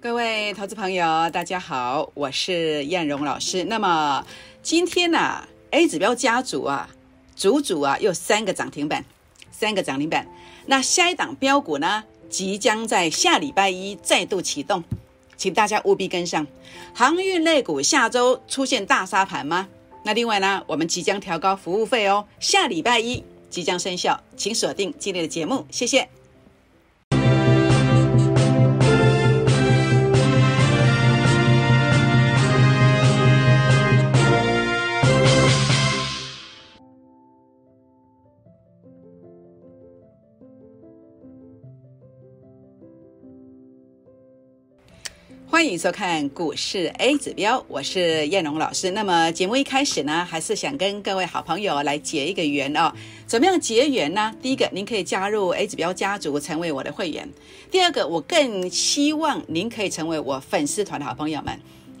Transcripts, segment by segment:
各位投资朋友，大家好，我是燕荣老师。那么今天呢，A 指标家族啊，组组啊，又三个涨停板，三个涨停板。那下一档标股呢，即将在下礼拜一再度启动，请大家务必跟上。航运类股下周出现大杀盘吗？那另外呢，我们即将调高服务费哦，下礼拜一即将生效，请锁定今天的节目，谢谢。欢迎收看股市 A 指标，我是燕荣老师。那么节目一开始呢，还是想跟各位好朋友来结一个缘哦。怎么样结缘呢？第一个，您可以加入 A 指标家族，成为我的会员；第二个，我更希望您可以成为我粉丝团的好朋友们。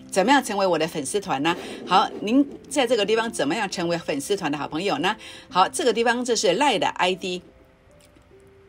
怎么样成为我的粉丝团呢？好，您在这个地方怎么样成为粉丝团的好朋友呢？好，这个地方这是赖的 ID。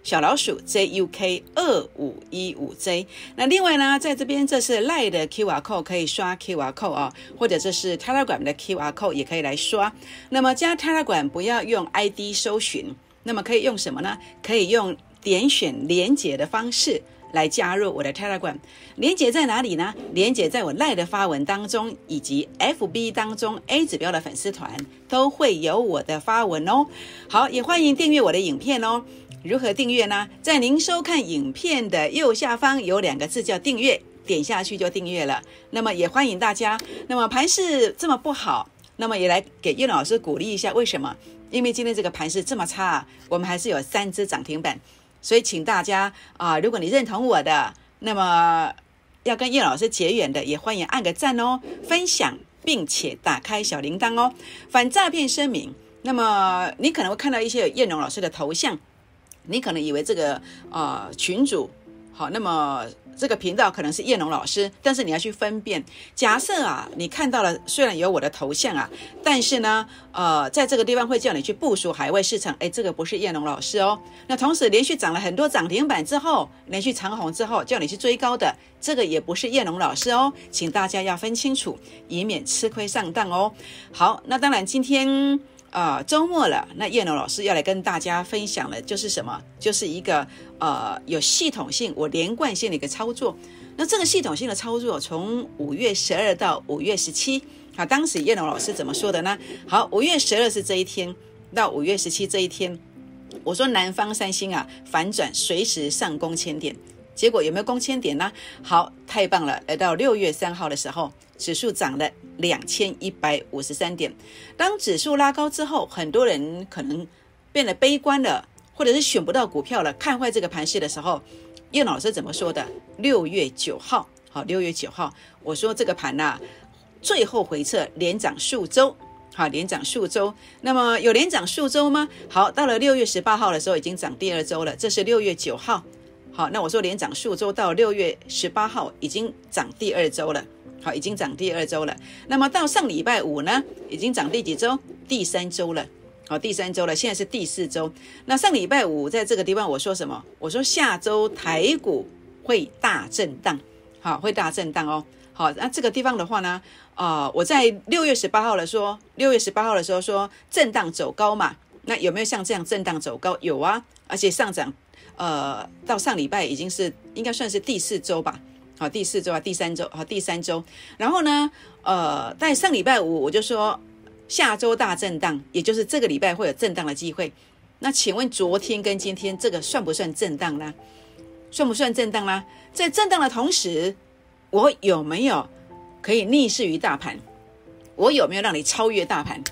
小老鼠 JUK 二五一五 J，那另外呢，在这边这是赖的 QR code，可以刷 QR code 啊，或者这是 Telegram 的 QR code 也可以来刷。那么加 Telegram 不要用 ID 搜寻，那么可以用什么呢？可以用点选连接的方式来加入我的 Telegram。连接在哪里呢？连接在我赖的发文当中，以及 FB 当中 A 指标的粉丝团都会有我的发文哦。好，也欢迎订阅我的影片哦。如何订阅呢？在您收看影片的右下方有两个字叫订阅，点下去就订阅了。那么也欢迎大家。那么盘势这么不好，那么也来给叶老师鼓励一下。为什么？因为今天这个盘势这么差，我们还是有三只涨停板。所以请大家啊，如果你认同我的，那么要跟叶老师结缘的，也欢迎按个赞哦，分享并且打开小铃铛哦。反诈骗声明。那么你可能会看到一些叶龙老师的头像。你可能以为这个呃群主好，那么这个频道可能是叶龙老师，但是你要去分辨。假设啊，你看到了虽然有我的头像啊，但是呢，呃，在这个地方会叫你去部署海外市场，哎，这个不是叶龙老师哦。那同时连续涨了很多涨停板之后，连续长红之后叫你去追高的，这个也不是叶龙老师哦，请大家要分清楚，以免吃亏上当哦。好，那当然今天。啊，周末了，那叶龙老师要来跟大家分享的，就是什么？就是一个呃有系统性、我连贯性的一个操作。那这个系统性的操作，从五月十二到五月十七，啊，当时叶龙老师怎么说的呢？好，五月十二是这一天，到五月十七这一天，我说南方三星啊反转，随时上攻千点。结果有没有攻千点呢？好，太棒了！来到六月三号的时候，指数涨了两千一百五十三点。当指数拉高之后，很多人可能变得悲观了，或者是选不到股票了，看坏这个盘势的时候，叶老师怎么说的？六月九号，好，六月九号，我说这个盘呐，最后回撤连涨数周，好，连涨数周。那么有连涨数周吗？好，到了六月十八号的时候，已经涨第二周了。这是六月九号。好，那我说连涨数周到六月十八号已经涨第二周了。好，已经涨第二周了。那么到上礼拜五呢，已经涨第几周？第三周了。好，第三周了。现在是第四周。那上礼拜五在这个地方我说什么？我说下周台股会大震荡。好，会大震荡哦。好，那这个地方的话呢，啊，我在六月十八号的说，六月十八号的时候说震荡走高嘛。那有没有像这样震荡走高？有啊，而且上涨。呃，到上礼拜已经是应该算是第四周吧，好，第四周啊，第三周，好，第三周。然后呢，呃，在上礼拜五我就说下周大震荡，也就是这个礼拜会有震荡的机会。那请问昨天跟今天这个算不算震荡呢？算不算震荡呢？在震荡的同时，我有没有可以逆势于大盘？我有没有让你超越大盘？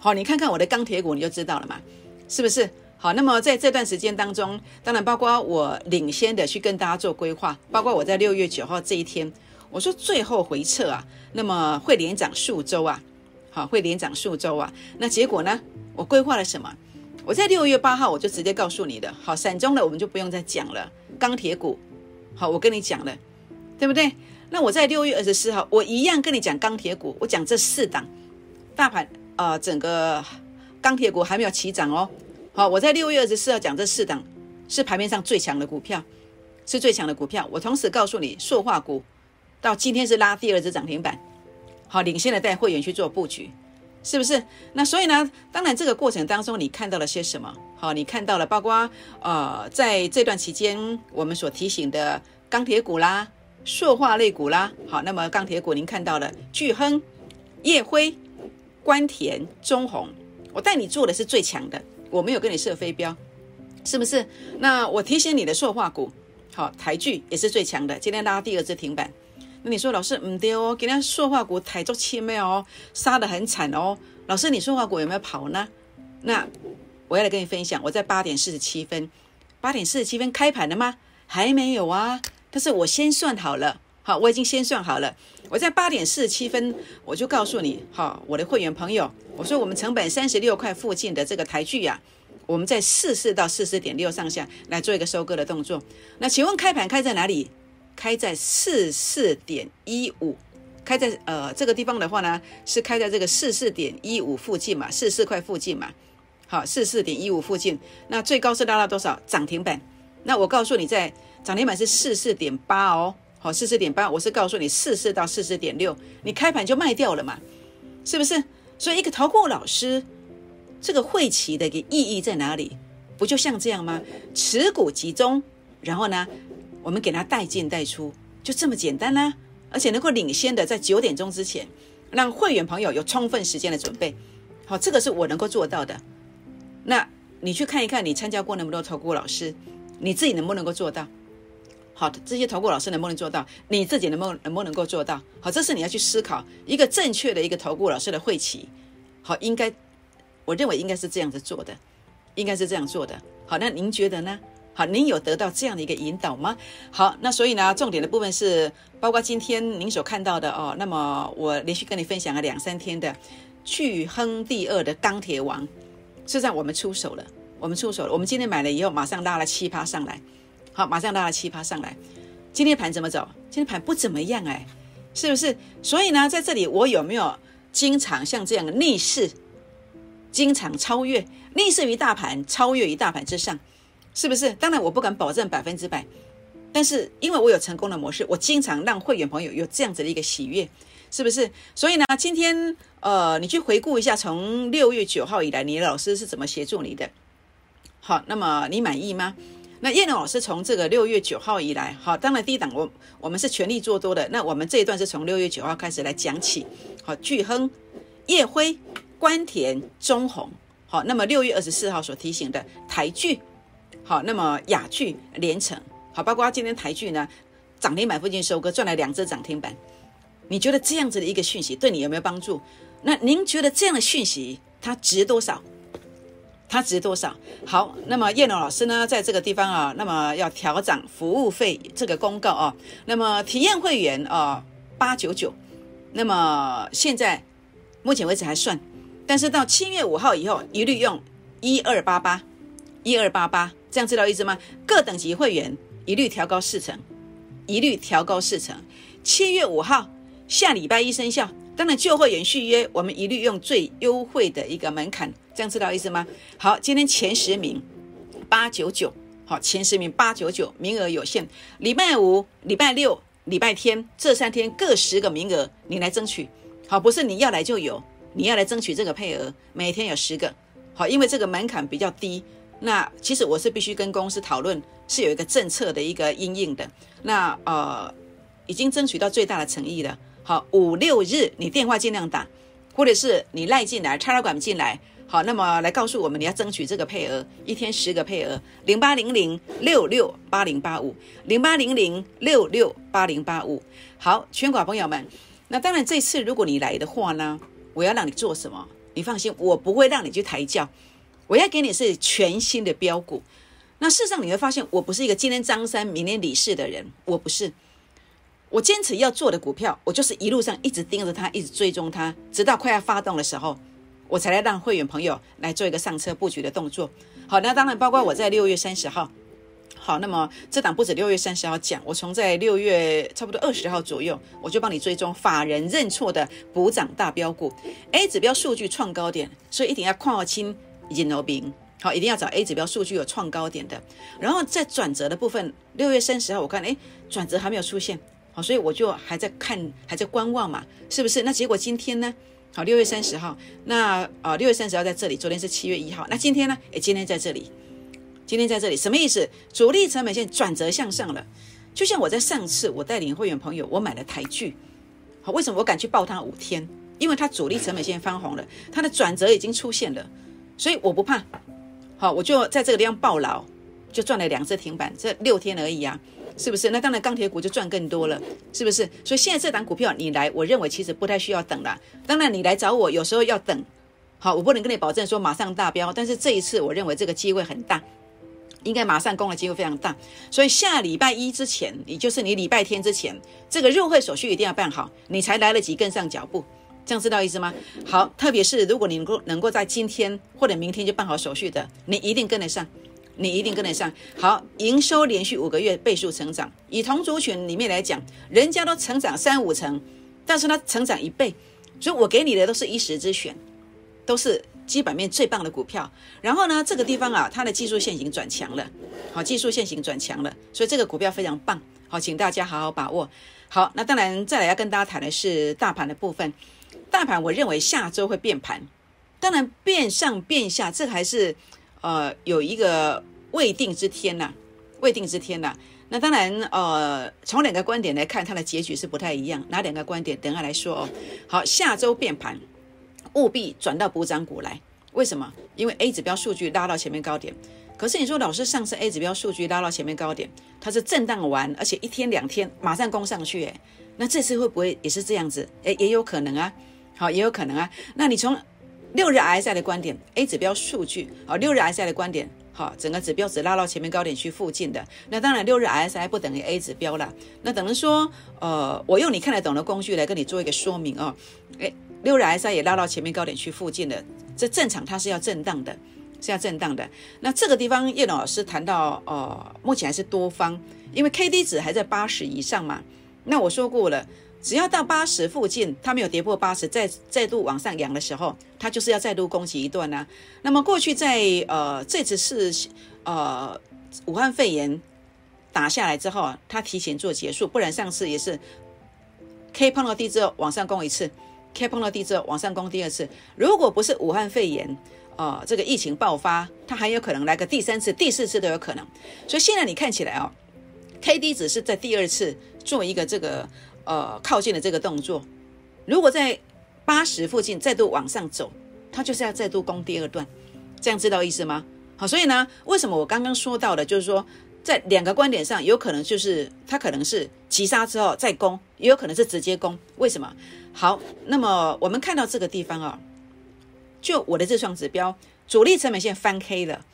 好，你看看我的钢铁股，你就知道了嘛，是不是？好，那么在这段时间当中，当然包括我领先的去跟大家做规划，包括我在六月九号这一天，我说最后回撤啊，那么会连涨数周啊，好，会连涨数周啊。那结果呢？我规划了什么？我在六月八号我就直接告诉你的，好，散中的我们就不用再讲了。钢铁股，好，我跟你讲了，对不对？那我在六月二十四号，我一样跟你讲钢铁股，我讲这四档大盘啊，整个钢铁股还没有起涨哦。好，我在六月二十四号讲这四档是盘面上最强的股票，是最强的股票。我同时告诉你，塑化股到今天是拉第二只涨停板，好，领先的带会员去做布局，是不是？那所以呢，当然这个过程当中你看到了些什么？好，你看到了包括呃，在这段期间我们所提醒的钢铁股啦、塑化类股啦，好，那么钢铁股您看到了巨亨、叶辉、关田、中红，我带你做的是最强的，我没有跟你设飞镖，是不是？那我提醒你的塑化股。好，台剧也是最强的，今天拉第二只停板。那你说老师唔对哦，今天塑化股台足轻没有？杀得很惨哦。老师，你塑化股有没有跑呢？那我要来跟你分享，我在八点四十七分，八点四十七分开盘了吗？还没有啊。但是我先算好了，好，我已经先算好了。我在八点四十七分，我就告诉你，好，我的会员朋友，我说我们成本三十六块附近的这个台剧呀。我们在四四到四四点六上下来做一个收割的动作。那请问开盘开在哪里？开在四四点一五，开在呃这个地方的话呢，是开在这个四四点一五附近嘛，四四块附近嘛。好，四四点一五附近，那最高是拉到多少？涨停板。那我告诉你，在涨停板是四四点八哦。好，四十点八，我是告诉你四十到四十点六，你开盘就卖掉了嘛？是不是？所以一个淘股老师。这个会期的一个意义在哪里？不就像这样吗？持股集中，然后呢，我们给他带进带出，就这么简单啦。而且能够领先的在九点钟之前，让会员朋友有充分时间的准备。好，这个是我能够做到的。那你去看一看，你参加过那么多投顾老师，你自己能不能够做到？好，这些投顾老师能不能做到？你自己能不能能不能够做到？好，这是你要去思考一个正确的一个投顾老师的会期。好，应该。我认为应该是这样子做的，应该是这样做的。好，那您觉得呢？好，您有得到这样的一个引导吗？好，那所以呢，重点的部分是包括今天您所看到的哦。那么我连续跟你分享了两三天的巨亨第二的钢铁王，实际上我们出手了，我们出手了。我们今天买了以后，马上拉了七趴上来，好，马上拉了七趴上来。今天盘怎么走？今天盘不怎么样哎，是不是？所以呢，在这里我有没有经常像这样的逆势？经常超越，逆势于大盘，超越于大盘之上，是不是？当然我不敢保证百分之百，但是因为我有成功的模式，我经常让会员朋友有这样子的一个喜悦，是不是？所以呢，今天呃，你去回顾一下，从六月九号以来，你的老师是怎么协助你的？好，那么你满意吗？那叶龙老师从这个六月九号以来，好，当然第一档我我们是全力做多的，那我们这一段是从六月九号开始来讲起，好，巨亨、叶辉。关田、中红，好，那么六月二十四号所提醒的台剧，好，那么雅剧、连城，好，包括今天台剧呢，涨停板附近收割赚了两只涨停板，你觉得这样子的一个讯息对你有没有帮助？那您觉得这样的讯息它值多少？它值多少？好，那么叶龙老师呢，在这个地方啊，那么要调整服务费这个公告啊，那么体验会员啊八九九，那么现在目前为止还算。但是到七月五号以后，一律用一二八八，一二八八，这样知道意思吗？各等级会员一律调高四成，一律调高四成。七月五号下礼拜一生效。当然旧会员续约，我们一律用最优惠的一个门槛，这样知道意思吗？好，今天前十名八九九，好，前十名八九九，名额有限。礼拜五、礼拜六、礼拜天这三天各十个名额，你来争取。好，不是你要来就有。你要来争取这个配额，每天有十个，好，因为这个门槛比较低。那其实我是必须跟公司讨论，是有一个政策的一个应应的。那呃，已经争取到最大的诚意了。好，五六日你电话尽量打，或者是你赖进来，插拉管进来。好，那么来告诉我们你要争取这个配额，一天十个配额，零八零零六六八零八五，零八零零六六八零八五。好，全国朋友们，那当然这次如果你来的话呢？我要让你做什么？你放心，我不会让你去抬轿。我要给你是全新的标股。那事实上你会发现，我不是一个今天张三明天李四的人，我不是。我坚持要做的股票，我就是一路上一直盯着它，一直追踪它，直到快要发动的时候，我才来让会员朋友来做一个上车布局的动作。好，那当然包括我在六月三十号。好，那么这档不止六月三十号讲，我从在六月差不多二十号左右，我就帮你追踪法人认错的补涨大标股，A 指标数据创高点，所以一定要跨清引流兵。好，一定要找 A 指标数据有创高点的。然后在转折的部分，六月三十号我看，哎，转折还没有出现，好，所以我就还在看，还在观望嘛，是不是？那结果今天呢？好，六月三十号，那啊，六月三十号在这里，昨天是七月一号，那今天呢？诶，今天在这里，今天在这里，什么意思？主力成本线转折向上了，就像我在上次我带领会员朋友，我买了台剧，好，为什么我敢去报它五天？因为它主力成本线翻红了，它的转折已经出现了，所以我不怕，好，我就在这个地方抱牢，就赚了两只停板，这六天而已啊。是不是？那当然，钢铁股就赚更多了，是不是？所以现在这档股票你来，我认为其实不太需要等了。当然，你来找我有时候要等，好，我不能跟你保证说马上大标，但是这一次我认为这个机会很大，应该马上攻的机会非常大。所以下礼拜一之前，也就是你礼拜天之前，这个入会手续一定要办好，你才来得及跟上脚步。这样知道意思吗？好，特别是如果你能够能够在今天或者明天就办好手续的，你一定跟得上。你一定跟得上。好，营收连续五个月倍数成长，以同族群里面来讲，人家都成长三五成，但是它成长一倍，所以我给你的都是一时之选，都是基本面最棒的股票。然后呢，这个地方啊，它的技术线型转强了，好，技术线型转强了，所以这个股票非常棒。好，请大家好好把握。好，那当然再来要跟大家谈的是大盘的部分。大盘我认为下周会变盘，当然变上变下，这还是。呃，有一个未定之天呐，未定之天呐。那当然，呃，从两个观点来看，它的结局是不太一样。哪两个观点？等下来说哦。好，下周变盘，务必转到补涨股来。为什么？因为 A 指标数据拉到前面高点。可是你说，老师上次 A 指标数据拉到前面高点，它是震荡完，而且一天两天马上攻上去，诶，那这次会不会也是这样子？诶，也有可能啊。好，也有可能啊。那你从六日 RSI 的观点，A 指标数据啊，六日 RSI 的观点好，整个指标只拉到前面高点区附近的，那当然六日 RSI 不等于 A 指标了，那等于说，呃，我用你看得懂的工具来跟你做一个说明哦，诶，六日 RSI 也拉到前面高点区附近的，这正常它是要震荡的，是要震荡的。那这个地方叶老师谈到，呃，目前还是多方，因为 K D 值还在八十以上嘛，那我说过了。只要到八十附近，它没有跌破八十，再再度往上扬的时候，它就是要再度攻击一段呢。那么过去在呃这次是呃武汉肺炎打下来之后啊，它提前做结束，不然上次也是 K 碰到低之后往上攻一次，K 碰到低之后往上攻第二次。如果不是武汉肺炎啊这个疫情爆发，它还有可能来个第三次、第四次都有可能。所以现在你看起来啊，K D 只是在第二次做一个这个。呃，靠近的这个动作，如果在八十附近再度往上走，它就是要再度攻第二段，这样知道意思吗？好，所以呢，为什么我刚刚说到的，就是说在两个观点上，有可能就是它可能是急杀之后再攻，也有可能是直接攻。为什么？好，那么我们看到这个地方啊，就我的这双指标，主力成本线翻黑了。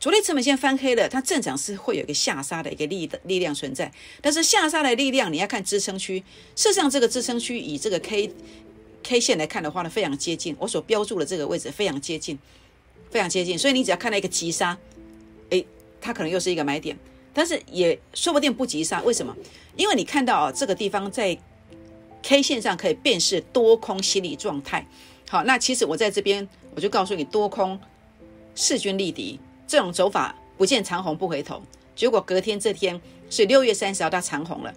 主力成本线翻黑了，它正常是会有一个下杀的一个力的力量存在，但是下杀的力量你要看支撑区，事实上这个支撑区以这个 K K 线来看的话呢，非常接近我所标注的这个位置，非常接近，非常接近，所以你只要看到一个急杀，诶，它可能又是一个买点，但是也说不定不急杀，为什么？因为你看到啊，这个地方在 K 线上可以辨识多空心理状态。好，那其实我在这边我就告诉你，多空势均力敌。这种走法不见长虹不回头，结果隔天这天是六月三十号，它长虹了。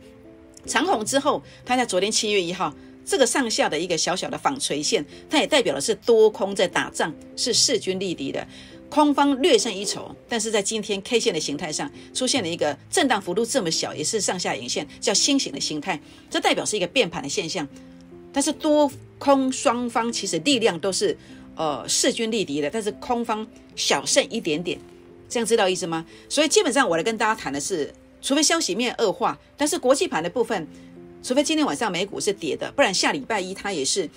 长虹之后，它在昨天七月一号这个上下的一个小小的纺锤线，它也代表的是多空在打仗，是势均力敌的，空方略胜一筹。但是在今天 K 线的形态上出现了一个震荡幅度这么小，也是上下影线，叫新型的形态，这代表是一个变盘的现象。但是多空双方其实力量都是。呃，势均力敌的，但是空方小胜一点点，这样知道意思吗？所以基本上我来跟大家谈的是，除非消息面恶化，但是国际盘的部分，除非今天晚上美股是跌的，不然下礼拜一它也是，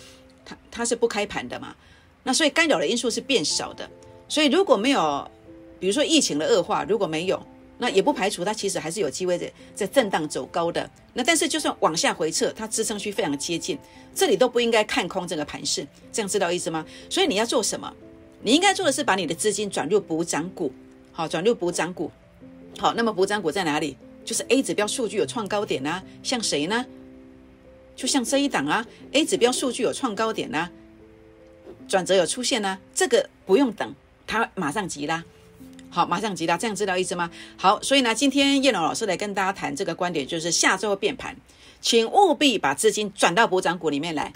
它它是不开盘的嘛。那所以干扰的因素是变少的。所以如果没有，比如说疫情的恶化，如果没有。那也不排除它其实还是有机会在在震荡走高的。那但是就算往下回撤，它支撑区非常接近，这里都不应该看空这个盘势，这样知道意思吗？所以你要做什么？你应该做的是把你的资金转入补涨股，好，转入补涨股。好，那么补涨股在哪里？就是 A 指标数据有创高点啊，像谁呢？就像这一档啊，A 指标数据有创高点啊，转折有出现啊，这个不用等，它马上急啦。好，马上急拉，这样知道意思吗？好，所以呢，今天叶龙老师来跟大家谈这个观点，就是下周变盘。请务必把资金转到补涨股里面来。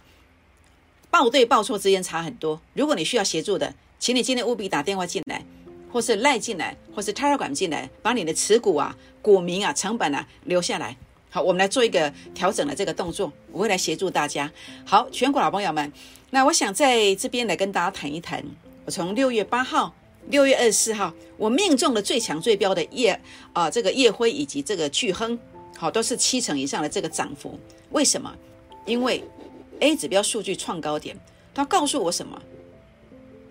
报对报错之间差很多。如果你需要协助的，请你今天务必打电话进来，或是赖进来，或是 Telegram 进来，把你的持股啊、股民啊、成本啊留下来。好，我们来做一个调整的这个动作，我会来协助大家。好，全国老朋友们，那我想在这边来跟大家谈一谈。我从六月八号、六月二十四号，我命中了最强最标的叶啊，这个叶辉以及这个巨亨，好，都是七成以上的这个涨幅。为什么？因为 A 指标数据创高点，它告诉我什么？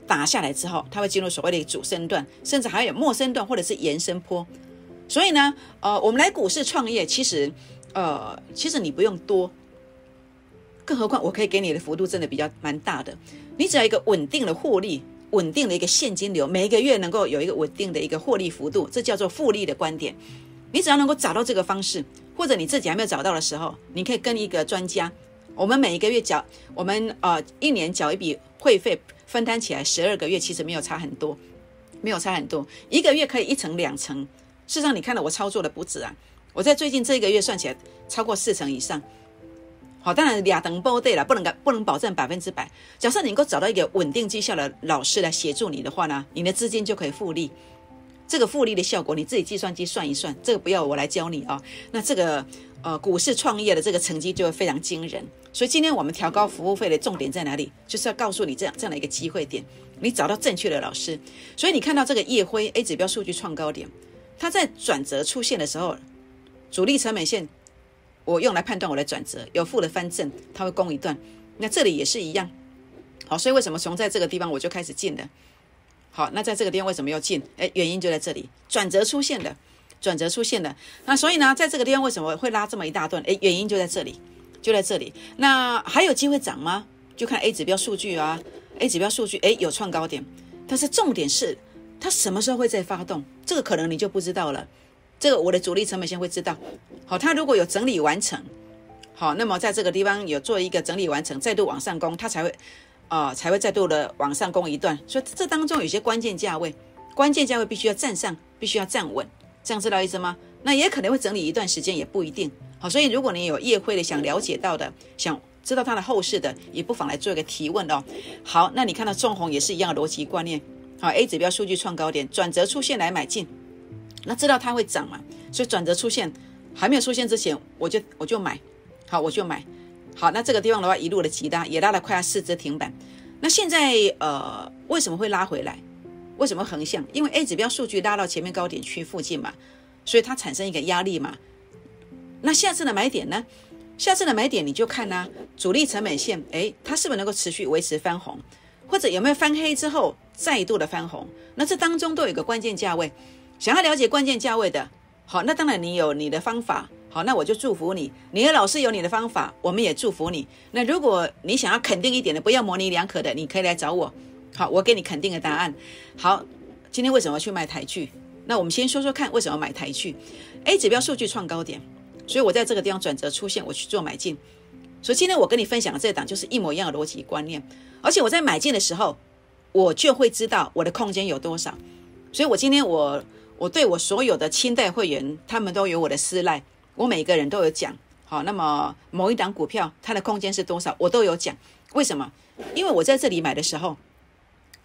打下来之后，它会进入所谓的主升段，甚至还有末升段或者是延伸坡。所以呢，呃，我们来股市创业，其实，呃，其实你不用多，更何况我可以给你的幅度真的比较蛮大的。你只要一个稳定的获利，稳定的一个现金流，每一个月能够有一个稳定的一个获利幅度，这叫做复利的观点。你只要能够找到这个方式，或者你自己还没有找到的时候，你可以跟一个专家，我们每一个月缴，我们呃一年缴一笔会费，分摊起来十二个月，其实没有差很多，没有差很多，一个月可以一成两成。事实上，你看到我操作的不止啊！我在最近这一个月算起来超过四成以上。好，当然俩等波对了，不能不能保证百分之百。假设你能够找到一个稳定绩效的老师来协助你的话呢，你的资金就可以复利。这个复利的效果，你自己计算机算一算，这个不要我来教你啊。那这个呃股市创业的这个成绩就会非常惊人。所以今天我们调高服务费的重点在哪里？就是要告诉你这样这样的一个机会点，你找到正确的老师。所以你看到这个夜辉 A 指标数据创高点。它在转折出现的时候，主力成本线我用来判断我的转折有负的翻正，它会攻一段。那这里也是一样，好，所以为什么从在这个地方我就开始进的？好，那在这个地方为什么要进？哎，原因就在这里，转折出现的，转折出现的。那所以呢，在这个地方为什么会拉这么一大段？哎，原因就在这里，就在这里。那还有机会涨吗？就看 A 指标数据啊，A 指标数据哎有创高点，但是重点是。它什么时候会再发动？这个可能你就不知道了。这个我的主力成本线会知道。好，它如果有整理完成，好，那么在这个地方有做一个整理完成，再度往上攻，它才会啊才会再度的往上攻一段。所以这当中有些关键价位，关键价位必须要站上，必须要站稳，这样知道意思吗？那也可能会整理一段时间，也不一定。好，所以如果你有业会的想了解到的，想知道它的后市的，也不妨来做一个提问哦。好，那你看到纵红也是一样的逻辑观念。好，A 指标数据创高点，转折出现来买进，那知道它会涨嘛？所以转折出现还没有出现之前，我就我就买，好我就买，好那这个地方的话一路的急拉，也拉了快要四只停板。那现在呃为什么会拉回来？为什么横向？因为 A 指标数据拉到前面高点区附近嘛，所以它产生一个压力嘛。那下次的买点呢？下次的买点你就看呐，主力成本线，哎，它是不是能够持续维持翻红？或者有没有翻黑之后再度的翻红？那这当中都有一个关键价位。想要了解关键价位的，好，那当然你有你的方法。好，那我就祝福你。你的老师有你的方法，我们也祝福你。那如果你想要肯定一点的，不要模棱两可的，你可以来找我。好，我给你肯定的答案。好，今天为什么去卖台剧？那我们先说说看，为什么买台剧？A 指标数据创高点，所以我在这个地方转折出现，我去做买进。所以今天我跟你分享的这档就是一模一样的逻辑观念。而且我在买进的时候，我就会知道我的空间有多少。所以，我今天我我对我所有的清代会员，他们都有我的私赖，我每个人都有讲。好，那么某一档股票它的空间是多少，我都有讲。为什么？因为我在这里买的时候，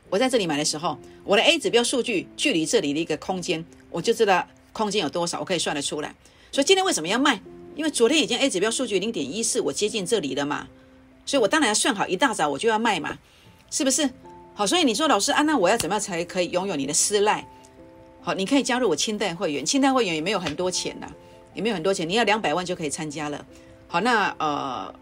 我在这里买的时候，我的 A 指标数据距离这里的一个空间，我就知道空间有多少，我可以算得出来。所以今天为什么要卖？因为昨天已经 A 指标数据零点一四，我接近这里了嘛。所以我当然要算好，一大早我就要卖嘛，是不是？好，所以你说老师啊，那我要怎么样才可以拥有你的私赖？好，你可以加入我清代会员，清代会员也没有很多钱的，也没有很多钱，你要两百万就可以参加了。好，那呃，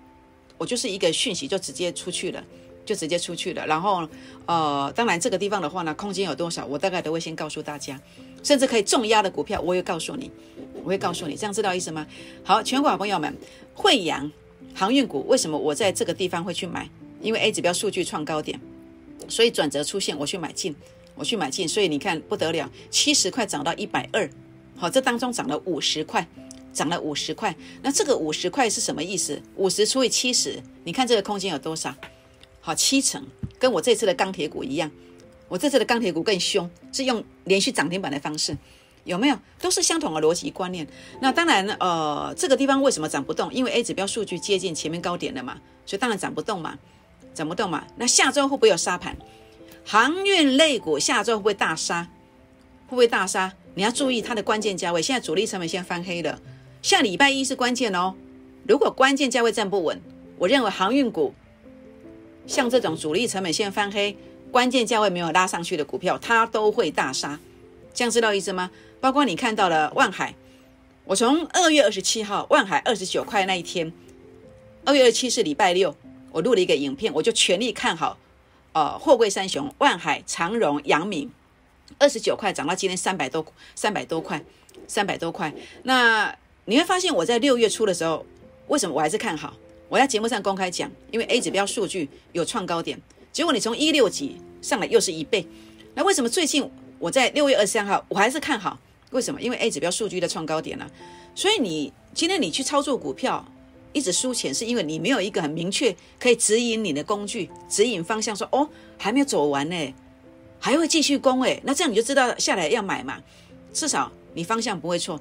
我就是一个讯息就直接出去了，就直接出去了。然后呃，当然这个地方的话呢，空间有多少，我大概都会先告诉大家，甚至可以重压的股票，我也告诉你，我会告诉你，这样知道意思吗？好，全国朋友们，惠阳。航运股为什么我在这个地方会去买？因为 A 指标数据创高点，所以转折出现，我去买进，我去买进，所以你看不得了，七十块涨到一百二，好，这当中涨了五十块，涨了五十块，那这个五十块是什么意思？五十除以七十，你看这个空间有多少？好，七成，跟我这次的钢铁股一样，我这次的钢铁股更凶，是用连续涨停板的方式，有没有？都是相同的逻辑观念。那当然，呃，这个地方为什么涨不动？因为 A 指标数据接近前面高点了嘛，所以当然涨不动嘛，涨不动嘛。那下周会不会有杀盘？航运类股下周会不会大杀？会不会大杀？你要注意它的关键价位。现在主力成本线翻黑了，下礼拜一是关键哦。如果关键价位站不稳，我认为航运股像这种主力成本线翻黑、关键价位没有拉上去的股票，它都会大杀。这样知道意思吗？包括你看到了万海，我从二月二十七号万海二十九块那一天，二月二七是礼拜六，我录了一个影片，我就全力看好，呃，货柜三雄万海、长荣、阳明，二十九块涨到今天三百多三百多块，三百多块。那你会发现我在六月初的时候，为什么我还是看好？我在节目上公开讲，因为 A 指标数据有创高点，结果你从一六几上来又是一倍，那为什么最近我在六月二十三号我还是看好？为什么？因为 A 指标数据的创高点了，所以你今天你去操作股票一直输钱，是因为你没有一个很明确可以指引你的工具、指引方向，说哦还没有走完呢，还会继续攻哎，那这样你就知道下来要买嘛，至少你方向不会错。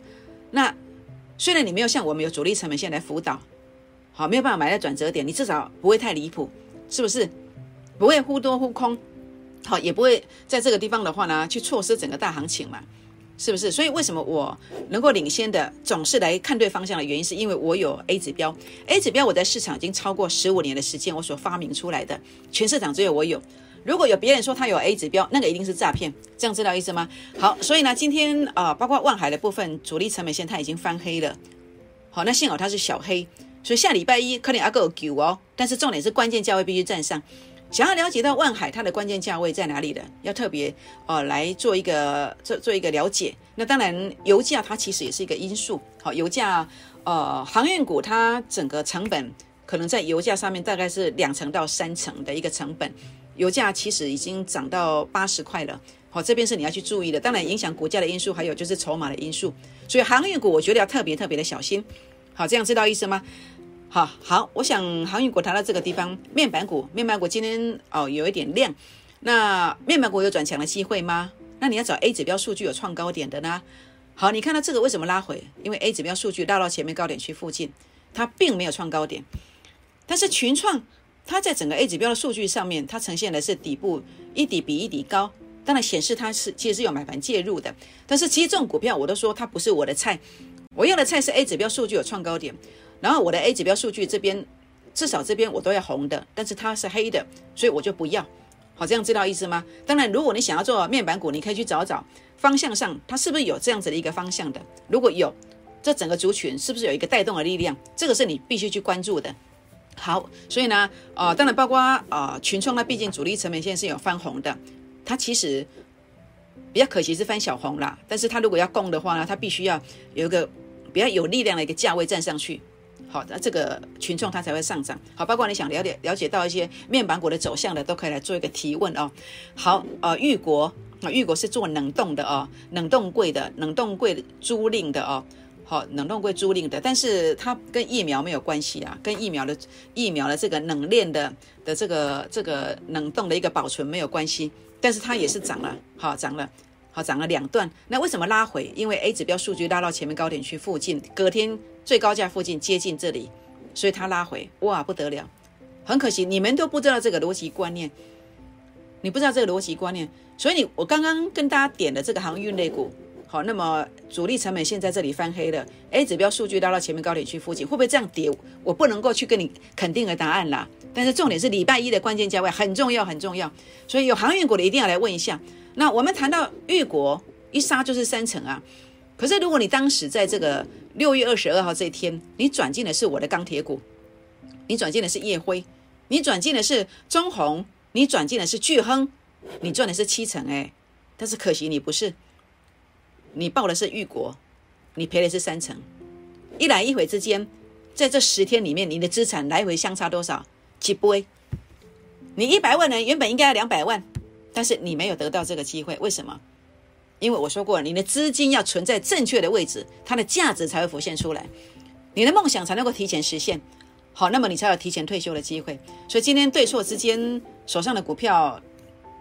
那虽然你没有像我们有主力成本线来辅导，好没有办法买在转折点，你至少不会太离谱，是不是？不会忽多忽空，好也不会在这个地方的话呢，去错失整个大行情嘛。是不是？所以为什么我能够领先的总是来看对方向的原因，是因为我有 A 指标。A 指标我在市场已经超过十五年的时间，我所发明出来的，全市场只有我有。如果有别人说他有 A 指标，那个一定是诈骗。这样知道意思吗？好，所以呢，今天啊，包括万海的部分主力成本线它已经翻黑了。好，那幸好它是小黑，所以下礼拜一可能阿个有九哦。但是重点是关键价位必须站上。想要了解到万海它的关键价位在哪里的，要特别呃来做一个做做一个了解。那当然，油价它其实也是一个因素。好，油价呃航运股它整个成本可能在油价上面大概是两成到三成的一个成本。油价其实已经涨到八十块了。好，这边是你要去注意的。当然，影响股价的因素还有就是筹码的因素。所以航运股我觉得要特别特别的小心。好，这样知道意思吗？好好，我想航运股谈到这个地方，面板股，面板股今天哦有一点亮，那面板股有转强的机会吗？那你要找 A 指标数据有创高点的呢？好，你看到这个为什么拉回？因为 A 指标数据拉到前面高点区附近，它并没有创高点，但是群创它在整个 A 指标的数据上面，它呈现的是底部一底比一底高，当然显示它是其实是有买盘介入的，但是其实这种股票我都说它不是我的菜，我要的菜是 A 指标数据有创高点。然后我的 A 指标数据这边，至少这边我都要红的，但是它是黑的，所以我就不要。好，这样知道意思吗？当然，如果你想要做面板股，你可以去找找方向上它是不是有这样子的一个方向的。如果有，这整个族群是不是有一个带动的力量？这个是你必须去关注的。好，所以呢，呃，当然包括呃群创，它毕竟主力成本线是有翻红的，它其实比较可惜是翻小红啦。但是它如果要攻的话呢，它必须要有一个比较有力量的一个价位站上去。好那，这个群众它才会上涨。好，包括你想了解了解到一些面板股的走向的，都可以来做一个提问哦。好，呃，玉国啊，玉国是做冷冻的哦，冷冻柜的，冷冻柜租赁的哦。好，冷冻柜租赁的，但是它跟疫苗没有关系啊，跟疫苗的疫苗的这个冷链的的这个这个冷冻的一个保存没有关系，但是它也是涨了，好，涨了。好，涨了两段，那为什么拉回？因为 A 指标数据拉到前面高点区附近，隔天最高价附近接近这里，所以它拉回，哇，不得了！很可惜，你们都不知道这个逻辑观念，你不知道这个逻辑观念，所以你我刚刚跟大家点的这个航运类股，好，那么主力成本线在这里翻黑了，A 指标数据拉到前面高点区附近，会不会这样跌？我不能够去跟你肯定的答案啦。但是重点是礼拜一的关键价位很重要，很重要，所以有航运股的一定要来问一下。那我们谈到玉国一杀就是三成啊，可是如果你当时在这个六月二十二号这一天，你转进的是我的钢铁股，你转进的是叶辉，你转进的是中红，你转进的是巨亨，你赚的是七成哎，但是可惜你不是，你报的是玉国，你赔的是三成，一来一回之间，在这十天里面，你的资产来回相差多少？几倍？你一百万呢，原本应该要两百万。但是你没有得到这个机会，为什么？因为我说过，你的资金要存在正确的位置，它的价值才会浮现出来，你的梦想才能够提前实现。好，那么你才有提前退休的机会。所以今天对错之间，手上的股票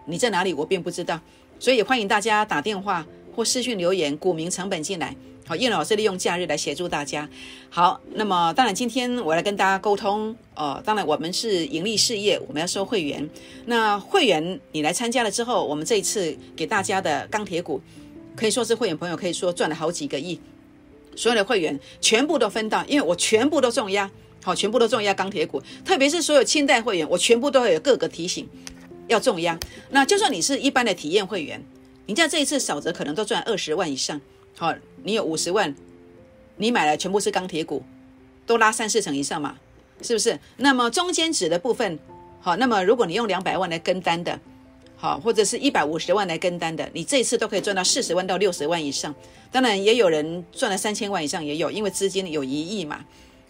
你在哪里，我并不知道。所以也欢迎大家打电话或私讯留言，股民成本进来。好，叶老师利用假日来协助大家。好，那么当然今天我来跟大家沟通。哦，当然我们是盈利事业，我们要收会员。那会员你来参加了之后，我们这一次给大家的钢铁股，可以说是会员朋友可以说赚了好几个亿。所有的会员全部都分到，因为我全部都重压，好，全部都重压钢铁股。特别是所有清代会员，我全部都会有各个提醒要重压。那就算你是一般的体验会员，你在这一次少则可能都赚二十万以上。好，你有五十万，你买了全部是钢铁股，都拉三四成以上嘛，是不是？那么中间值的部分，好，那么如果你用两百万来跟单的，好，或者是一百五十万来跟单的，你这一次都可以赚到四十万到六十万以上。当然也有人赚了三千万以上也有，因为资金有一亿嘛，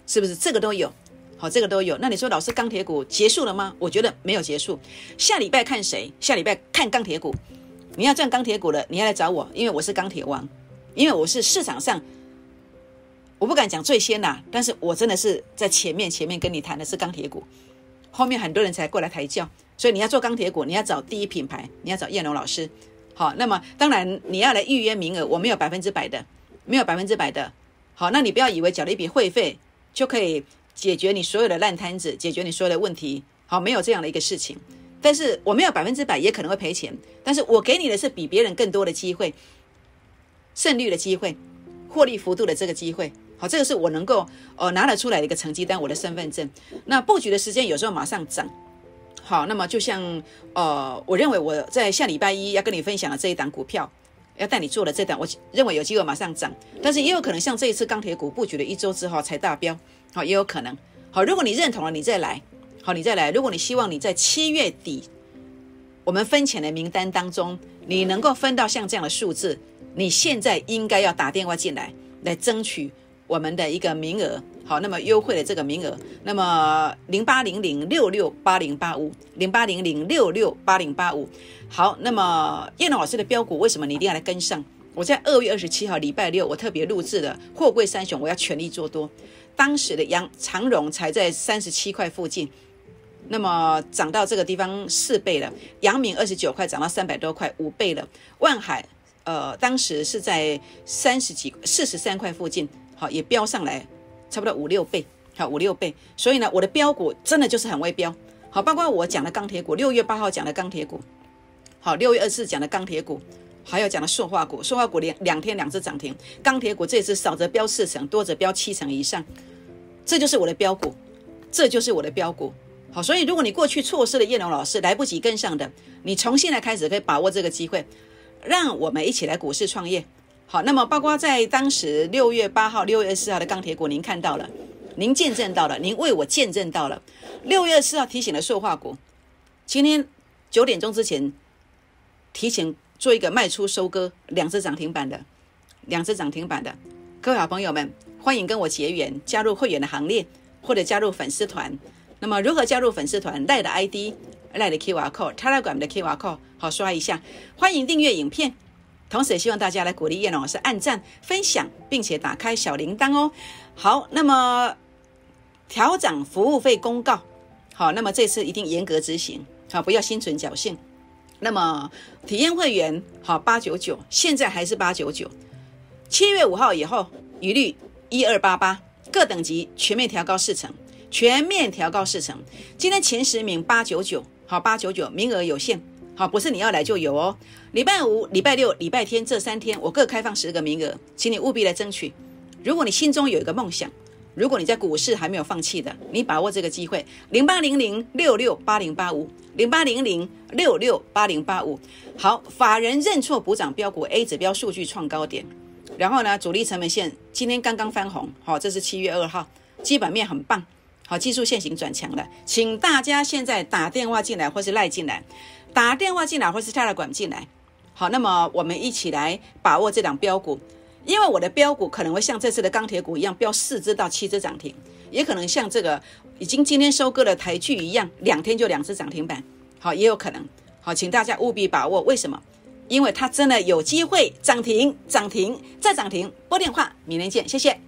是不是？这个都有，好，这个都有。那你说老师钢铁股结束了吗？我觉得没有结束，下礼拜看谁？下礼拜看钢铁股。你要赚钢铁股了，你要来找我，因为我是钢铁王。因为我是市场上，我不敢讲最先呐，但是我真的是在前面前面跟你谈的是钢铁股，后面很多人才过来抬轿，所以你要做钢铁股，你要找第一品牌，你要找燕龙老师。好，那么当然你要来预约名额，我没有百分之百的，没有百分之百的。好，那你不要以为缴了一笔会费就可以解决你所有的烂摊子，解决你所有的问题。好，没有这样的一个事情。但是我没有百分之百，也可能会赔钱。但是我给你的是比别人更多的机会。胜率的机会，获利幅度的这个机会，好，这个是我能够呃拿得出来的一个成绩单，我的身份证。那布局的时间有时候马上涨，好，那么就像呃，我认为我在下礼拜一要跟你分享的这一档股票，要带你做的这档，我认为有机会马上涨，但是也有可能像这一次钢铁股布局了一周之后才大标，好，也有可能。好，如果你认同了，你再来，好，你再来。如果你希望你在七月底我们分钱的名单当中，你能够分到像这样的数字。你现在应该要打电话进来，来争取我们的一个名额，好，那么优惠的这个名额，那么零八零零六六八零八五，零八零零六六八零八五，好，那么叶老师的标股为什么你一定要来跟上？我在二月二十七号礼拜六，我特别录制的货柜三雄，我要全力做多，当时的阳长荣才在三十七块附近，那么涨到这个地方四倍了，阳明二十九块涨到三百多块，五倍了，万海。呃，当时是在三十几、四十三块附近，好，也飙上来，差不多五六倍，好，五六倍。所以呢，我的标股真的就是很微标，好，包括我讲的钢铁股，六月八号讲的钢铁股，好，六月二十四讲的钢铁股，还有讲的塑化股，塑化股两两天两次涨停，钢铁股这次少则飙四成，多则飙七成以上，这就是我的标股，这就是我的标股，好，所以如果你过去错失了叶龙老师来不及跟上的，你重新来开始可以把握这个机会。让我们一起来股市创业，好，那么包括在当时六月八号、六月四号的钢铁股，您看到了，您见证到了，您为我见证到了。六月四号提醒了塑化股，今天九点钟之前提前做一个卖出收割，两只涨停板的，两只涨停板的，各位好朋友们，欢迎跟我结缘，加入会员的行列，或者加入粉丝团。那么如何加入粉丝团？赖的 ID。赖的 QR code，Telegram 的 QR code，好刷一下。欢迎订阅影片，同时也希望大家来鼓励叶老师按赞、分享，并且打开小铃铛哦。好，那么调整服务费公告，好，那么这次一定严格执行，好，不要心存侥幸。那么体验会员，好八九九，现在还是八九九，七月五号以后一律一二八八，各等级全面调高四成，全面调高四成。今天前十名八九九。好，八九九名额有限，好，不是你要来就有哦。礼拜五、礼拜六、礼拜天这三天，我各开放十个名额，请你务必来争取。如果你心中有一个梦想，如果你在股市还没有放弃的，你把握这个机会，零八零零六六八零八五，零八零零六六八零八五。好，法人认错补涨标股 A 指标数据创高点，然后呢，主力成本线今天刚刚翻红，好，这是七月二号，基本面很棒。好，技术线型转强了，请大家现在打电话进来或是赖进来，打电话进来或是插了管进来。好，那么我们一起来把握这档标股，因为我的标股可能会像这次的钢铁股一样标四只到七只涨停，也可能像这个已经今天收割的台剧一样，两天就两只涨停板。好，也有可能。好，请大家务必把握。为什么？因为它真的有机会涨停，涨停再涨停。拨电话，明天见，谢谢。